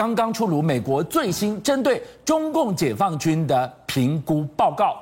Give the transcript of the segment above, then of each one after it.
刚刚出炉美国最新针对中共解放军的评估报告，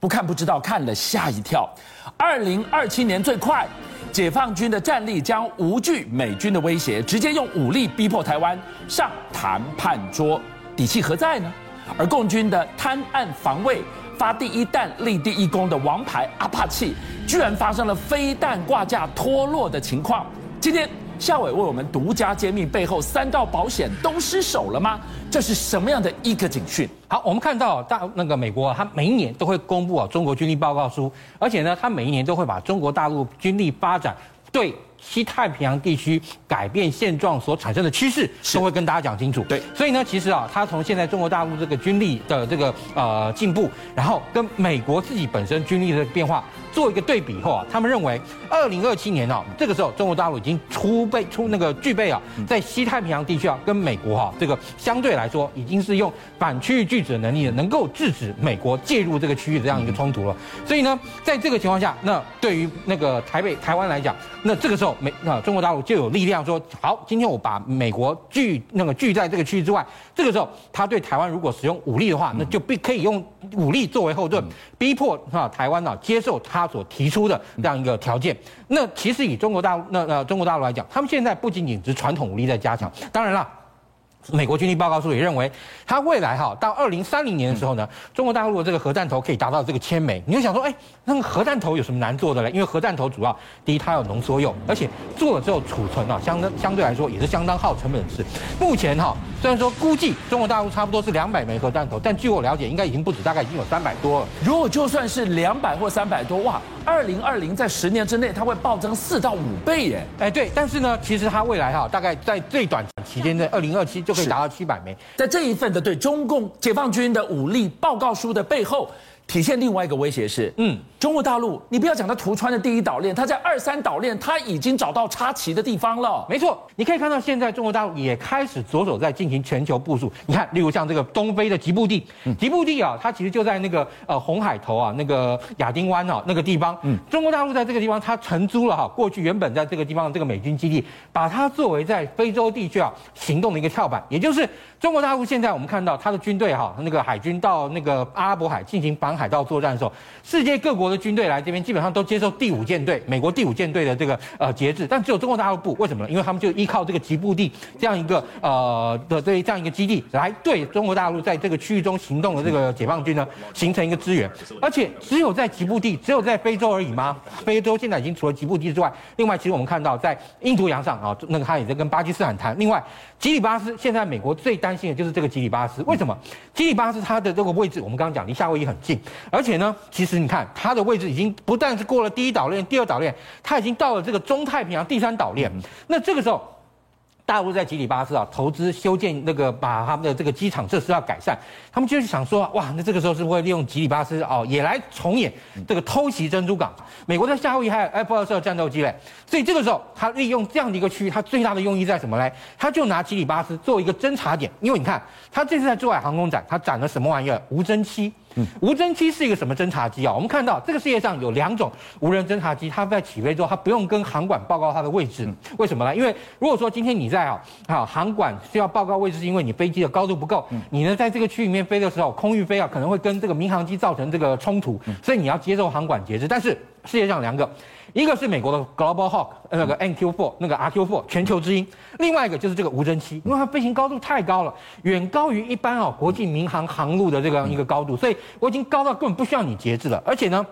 不看不知道，看了吓一跳。二零二七年最快，解放军的战力将无惧美军的威胁，直接用武力逼迫台湾上谈判桌，底气何在呢？而共军的贪案防卫发第一弹立第一功的王牌阿帕契，居然发生了飞弹挂架脱落的情况。今天孝玮为我们独家揭秘背后三道保险都失守了吗？这是什么样的一个警讯？好，我们看到大那个美国，它每一年都会公布啊中国军力报告书，而且呢，它每一年都会把中国大陆军力发展对。西太平洋地区改变现状所产生的趋势，都会跟大家讲清楚。对，所以呢，其实啊，他从现在中国大陆这个军力的这个呃进步，然后跟美国自己本身军力的变化做一个对比后啊，他们认为二零二七年啊，这个时候中国大陆已经出备出那个具备啊，在西太平洋地区啊，跟美国哈这个相对来说已经是用反区域拒止的能力，能够制止美国介入这个区域的这样一个冲突了。所以呢，在这个情况下，那对于那个台北台湾来讲，那这个时候。美啊，中国大陆就有力量说好，今天我把美国拒那个拒在这个区域之外。这个时候，他对台湾如果使用武力的话，那就必可以用武力作为后盾，逼迫啊台湾啊接受他所提出的这样一个条件。那其实以中国大陆那呃中国大陆来讲，他们现在不仅仅是传统武力在加强，当然了。美国军力报告书也认为，它未来哈到二零三零年的时候呢，中国大陆的这个核弹头可以达到这个千枚。你就想说，哎，那个核弹头有什么难做的嘞？因为核弹头主要第一它有浓缩铀，而且做了之后储存啊，相当相对来说也是相当耗成本的事。目前哈虽然说估计中国大陆差不多是两百枚核弹头，但据我了解，应该已经不止，大概已经有三百多了。如果就算是两百或三百多，哇，二零二零在十年之内它会暴增四到五倍耶！哎，对，但是呢，其实它未来哈大概在最短期间在二零二七就。可以达到七百枚，在这一份的对中共解放军的武力报告书的背后，体现另外一个威胁是，嗯。中国大陆，你不要讲它图川的第一岛链，它在二三岛链，它已经找到插旗的地方了。没错，你可以看到现在中国大陆也开始着手在进行全球部署。你看，例如像这个东非的吉布地，吉布地啊，它其实就在那个呃红海头啊，那个亚丁湾啊那个地方。嗯，中国大陆在这个地方，它承租了哈，过去原本在这个地方的这个美军基地，把它作为在非洲地区啊行动的一个跳板。也就是中国大陆现在我们看到他的军队哈，那个海军到那个阿拉伯海进行反海盗作战的时候，世界各国。的军队来这边，基本上都接受第五舰队，美国第五舰队的这个呃节制，但只有中国大陆不，为什么呢？因为他们就依靠这个吉布地这样一个呃的这这样一个基地，来对中国大陆在这个区域中行动的这个解放军呢形成一个支援，而且只有在吉布地，只有在非洲而已吗？非洲现在已经除了吉布地之外，另外其实我们看到在印度洋上啊，那个他也在跟巴基斯坦谈。另外，吉里巴斯现在美国最担担心的就是这个吉里巴斯，为什么？吉里巴斯它的这个位置，我们刚刚讲离夏威夷很近，而且呢，其实你看它。的位置已经不但是过了第一岛链、第二岛链，它已经到了这个中太平洋第三岛链。那这个时候，大陆在吉里巴斯啊投资修建那个，把他们的这个机场设施要改善，他们就是想说，哇，那这个时候是不是会利用吉里巴斯哦，也来重演这个偷袭珍珠港？美国在夏威夷还有 F 二十二战斗机嘞，所以这个时候他利用这样的一个区域，他最大的用意在什么嘞？他就拿吉里巴斯做一个侦察点，因为你看，他这次在珠海航空展，他展了什么玩意儿？无侦七。无侦机是一个什么侦察机啊？我们看到这个世界上有两种无人侦察机，它在起飞之后，它不用跟航管报告它的位置，为什么呢？因为如果说今天你在啊，啊航管需要报告位置，是因为你飞机的高度不够，你呢在这个区里面飞的时候，空域飞啊可能会跟这个民航机造成这个冲突，所以你要接受航管节制。但是世界上两个。一个是美国的 Global Hawk，那个 NQ4，那个 RQ4 全球之鹰；另外一个就是这个无人机，因为它飞行高度太高了，远高于一般哦国际民航航路的这样一个高度，所以我已经高到根本不需要你节制了，而且呢。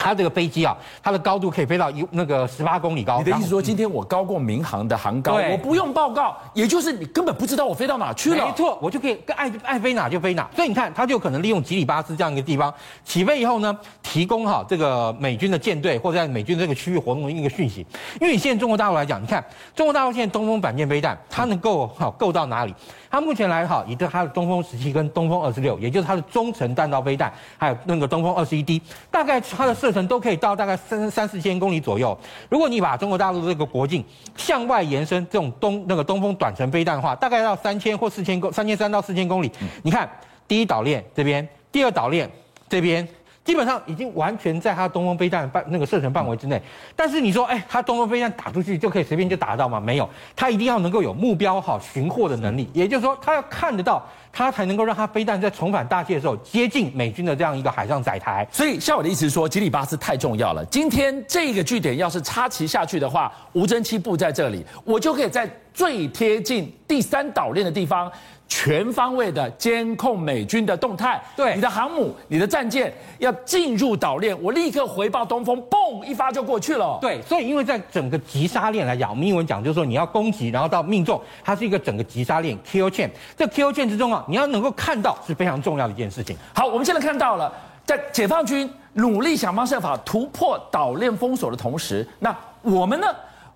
它这个飞机啊，它的高度可以飞到一那个十八公里高。你的意思说，今天我高过民航的航高，我不用报告，也就是你根本不知道我飞到哪去了。没错，我就可以爱爱飞哪就飞哪。所以你看，它就可能利用吉里巴斯这样一个地方起飞以后呢，提供哈这个美军的舰队或者在美军这个区域活动的一个讯息。因为你现在中国大陆来讲，你看中国大陆现在东风反舰飞弹，它能够好够到哪里？它目前来哈，以它的东风十七跟东风二十六，也就是它的中程弹道飞弹，还有那个东风二十一 D，大概它的射程都可以到大概三三四千公里左右。如果你把中国大陆这个国境向外延伸，这种东那个东风短程飞弹的话，大概要三千或四千公三千三到四千公里。你看第一岛链这边，第二岛链这边。基本上已经完全在它东风飞弹范那个射程范围之内。但是你说，哎，它东风飞弹打出去就可以随便就打到吗？没有，它一定要能够有目标好寻获的能力，也就是说，它要看得到。它才能够让它飞弹在重返大气的时候接近美军的这样一个海上载台。所以，像我的意思是说，吉里巴斯太重要了。今天这个据点要是插旗下去的话，无侦七布在这里，我就可以在最贴近第三岛链的地方。全方位的监控美军的动态，对你的航母、你的战舰要进入岛链，我立刻回报东风，嘣一发就过去了。对，所以因为在整个急杀链来讲，我们英文讲就是说你要攻击，然后到命中，它是一个整个急杀链 kill chain。这 kill chain 之中啊，你要能够看到是非常重要的一件事情。好，我们现在看到了，在解放军努力想方设法突破岛链封锁的同时，那我们呢？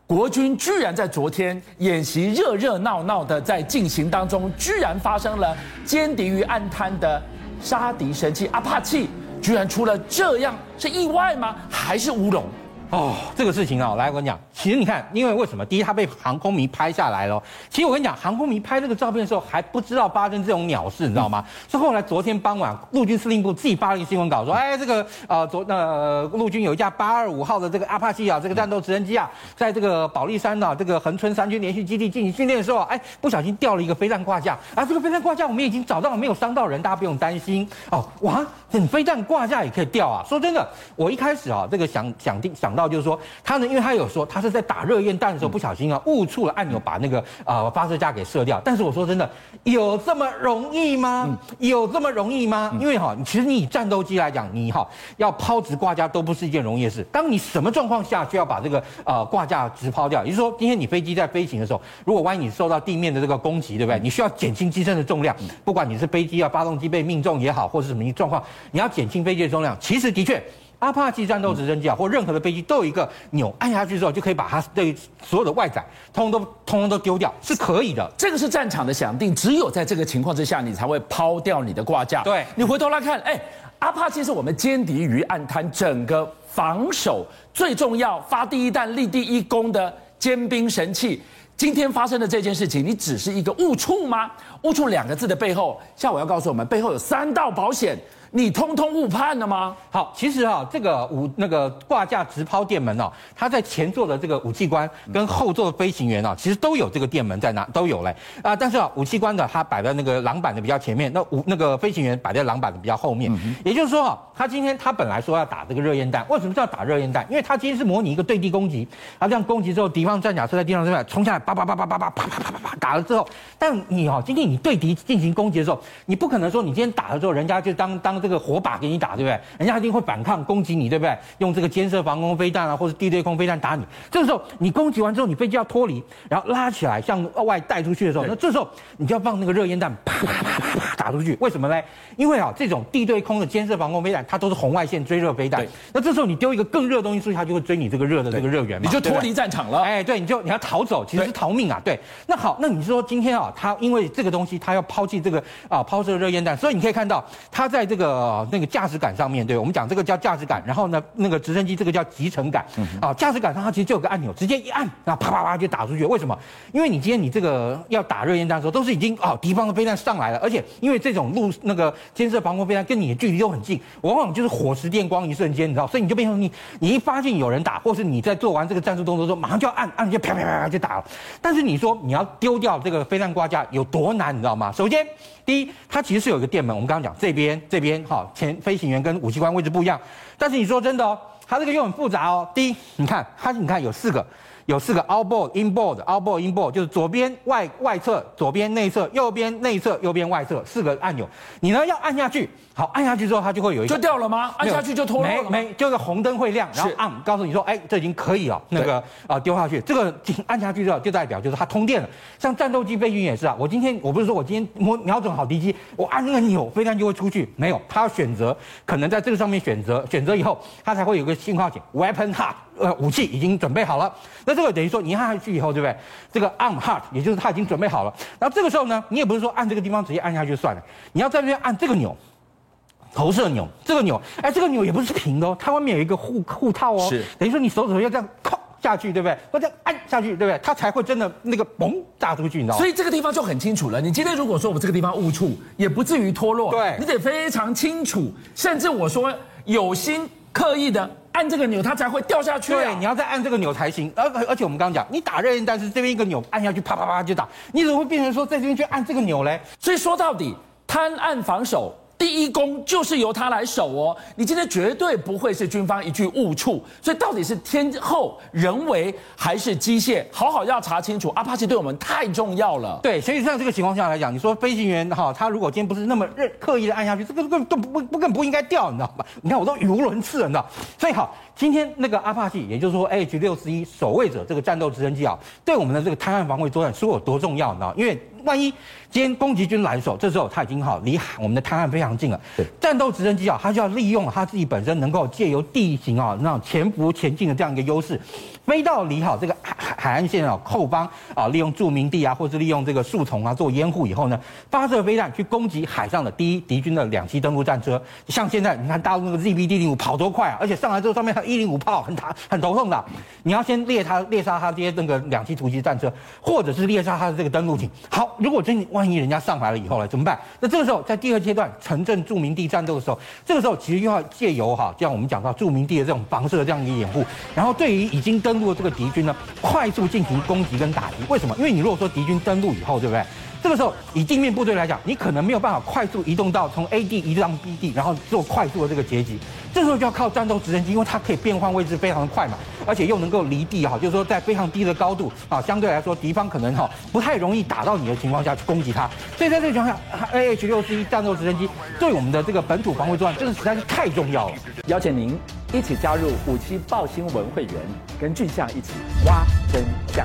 国军居然在昨天演习热热闹闹的在进行当中，居然发生了歼敌于暗滩的杀敌神器阿帕契，居然出了这样，是意外吗？还是乌龙？哦，这个事情啊、来我跟你讲，其实你看，因为为什么？第一，他被航空迷拍下来了。其实我跟你讲，航空迷拍这个照片的时候还不知道发生这种鸟事，你知道吗？是、后来昨天傍晚，陆军司令部自己发了一个新闻稿，说，哎，这个呃，昨呃，陆军有一架八二五号的这个阿帕奇啊，这个战斗直升机啊，在这个保利山啊，这个恒春三军连续基地进行训练的时候，哎，不小心掉了一个飞弹挂架，啊，这个飞弹挂架我们已经找到了，没有伤到人，大家不用担心。哦，哇，这飞弹挂架也可以掉啊？说真的，我一开始啊，这个想想定想到就是说，他呢。因为他有说他是在打热焰弹的时候不小心啊误触了按钮，把那个呃发射架给射掉。但是我说真的，有这么容易吗？有这么容易吗？因为哈，其实你以战斗机来讲，你哈要抛直挂架都不是一件容易的事。当你什么状况下需要把这个呃挂架直抛掉？也就是说，今天你飞机在飞行的时候，如果万一你受到地面的这个攻击，对不对？你需要减轻机身的重量，不管你是飞机啊发动机被命中也好，或是什么状况，你要减轻飞机的重量。其实的确。阿帕奇战斗直升机啊，或任何的飞机都有一个钮，按下去之后就可以把它对所有的外载通通都通通都丢掉，是可以的。这个是战场的响定，只有在这个情况之下，你才会抛掉你的挂架。对，你回头来看，哎，阿帕奇是我们歼敌于暗滩整个防守最重要、发第一弹、立第一功的尖兵神器。今天发生的这件事情，你只是一个误触吗？误触两个字的背后，下午要告诉我们，背后有三道保险。你通通误判了吗？好，其实啊，这个武那个挂架直抛电门哦，它在前座的这个武器官跟后座的飞行员啊，其实都有这个电门在哪都有嘞啊。但是啊，武器官的它摆在那个挡板的比较前面，那武那个飞行员摆在挡板的比较后面。也就是说啊，他今天他本来说要打这个热焰弹，为什么要打热焰弹？因为他今天是模拟一个对地攻击，他这样攻击之后，敌方战甲车在地上这边冲下来，叭叭叭叭叭叭啪啪啪啪啪打了之后，但你哦，今天你对敌进行攻击的时候，你不可能说你今天打了之后，人家就当当。这个火把给你打，对不对？人家一定会反抗攻击你，对不对？用这个尖射防空飞弹啊，或者地对空飞弹打你。这个时候你攻击完之后，你飞机要脱离，然后拉起来向外带出去的时候，那这时候你就要放那个热烟弹，啪啪啪啪啪打出去。为什么呢？因为啊，这种地对空的尖射防空飞弹，它都是红外线追热飞弹。那这时候你丢一个更热的东西出去，它就会追你这个热的这个热源嘛，你就脱离战场了。哎，对，你就你要逃走，其实是逃命啊。对，那好，那你说今天啊，他因为这个东西，他要抛弃这个啊抛射热烟弹，所以你可以看到他在这个那个驾驶杆上面对，我们讲这个叫驾驶杆，然后呢，那个直升机这个叫集成杆，啊，驾驶杆上它其实就有个按钮，直接一按，然后啪啪啪就打出去。为什么？因为你今天你这个要打热烟弹的时候，都是已经啊敌方的飞弹上来了，而且因为这种路那个肩射防空飞弹跟你的距离都很近，往往就是火石电光一瞬间，你知道，所以你就变成你你一发现有人打，或是你在做完这个战术动作之后，马上就要按按就啪啪啪啪就打了。但是你说你要丢掉这个飞弹挂架有多难，你知道吗？首先，第一，它其实是有一个电门，我们刚刚讲这边这边好前飞行员跟武器官位置不一样，但是你说真的哦，它这个又很复杂哦。第一，你看它，你看有四个，有四个 outboard、inboard、outboard、inboard，就是左边外外侧，左边内侧，右边内侧，右边外侧，四个按钮，你呢要按下去。好，按下去之后，它就会有一个就掉了吗？按下去就脱落了没？没，就是红灯会亮，然后按告诉你说，哎，这已经可以了。那个啊，丢下去，这个按下去之后，就代表就是它通电了。像战斗机飞行员也是啊，我今天我不是说我今天瞄瞄准好敌机，我按那个钮，飞弹就会出去。没有，它要选择，可能在这个上面选择，选择以后，它才会有个信号点，weapon hot，呃，武器已经准备好了。那这个等于说你按下去以后，对不对？这个 arm hot，也就是它已经准备好了。然后这个时候呢，你也不是说按这个地方直接按下去就算了，你要在这边按这个钮。投射钮，这个钮，哎，这个钮也不是平的哦，它外面有一个护护套哦，是，等于说你手指头要这样靠下去，对不对？或者按下去，对不对？它才会真的那个嘣炸出去，你知道吗？所以这个地方就很清楚了。你今天如果说我这个地方误触，也不至于脱落，对，你得非常清楚，甚至我说有心刻意的按这个钮，它才会掉下去、啊。对，你要再按这个钮才行。而而且我们刚刚讲，你打热焰弹是这边一个钮按下去，啪啪啪就打。你怎么会变成说在这边去按这个钮嘞？所以说到底，贪按防守。第一攻就是由他来守哦，你今天绝对不会是军方一句误触，所以到底是天后人为还是机械，好好要查清楚。阿帕奇对我们太重要了，对，所以像这个情况下来讲，你说飞行员哈，他如果今天不是那么认刻意的按下去，这个根本都不不更不应该掉，你知道吧？你看我都语无伦次了，你知道？所以好，今天那个阿帕奇，也就是说 H 六十一守卫者这个战斗直升机啊，对我们的这个滩岸防卫作战说有多重要，呢？因为万一今天攻击军来的时候，这时候他已经好离我们的滩岸非常近了。对，战斗直升机啊，它就要利用它自己本身能够借由地形啊那种潜伏前进的这样一个优势，飞到离好这个海海岸线啊后方啊，利用著名地啊，或是利用这个树丛啊做掩护以后呢，发射飞弹去攻击海上的第一敌军的两栖登陆战车。像现在你看大陆那个 ZBD 零五跑多快啊，而且上来之后上面还有一零五炮，很大很头痛的。你要先猎它猎杀它这些那个两栖突击战车，或者是猎杀它的这个登陆艇。好。如果真万一人家上来了以后呢，怎么办？那这个时候在第二阶段城镇驻民地战斗的时候，这个时候其实又要借由哈，就像我们讲到驻民地的这种防射这样一个掩护，然后对于已经登陆的这个敌军呢，快速进行攻击跟打击。为什么？因为你如果说敌军登陆以后，对不对？这个时候，以地面部队来讲，你可能没有办法快速移动到从 A 地移动到 B 地，然后做快速的这个截击。这时候就要靠战斗直升机，因为它可以变换位置非常的快嘛，而且又能够离地哈，就是说在非常低的高度啊，相对来说敌方可能哈不太容易打到你的情况下去攻击它。所以在这个情况下，A H 六1战斗直升机对我们的这个本土防卫作战真的实在是太重要了。邀请您一起加入五七爆新闻会员，跟俊相一起挖真相。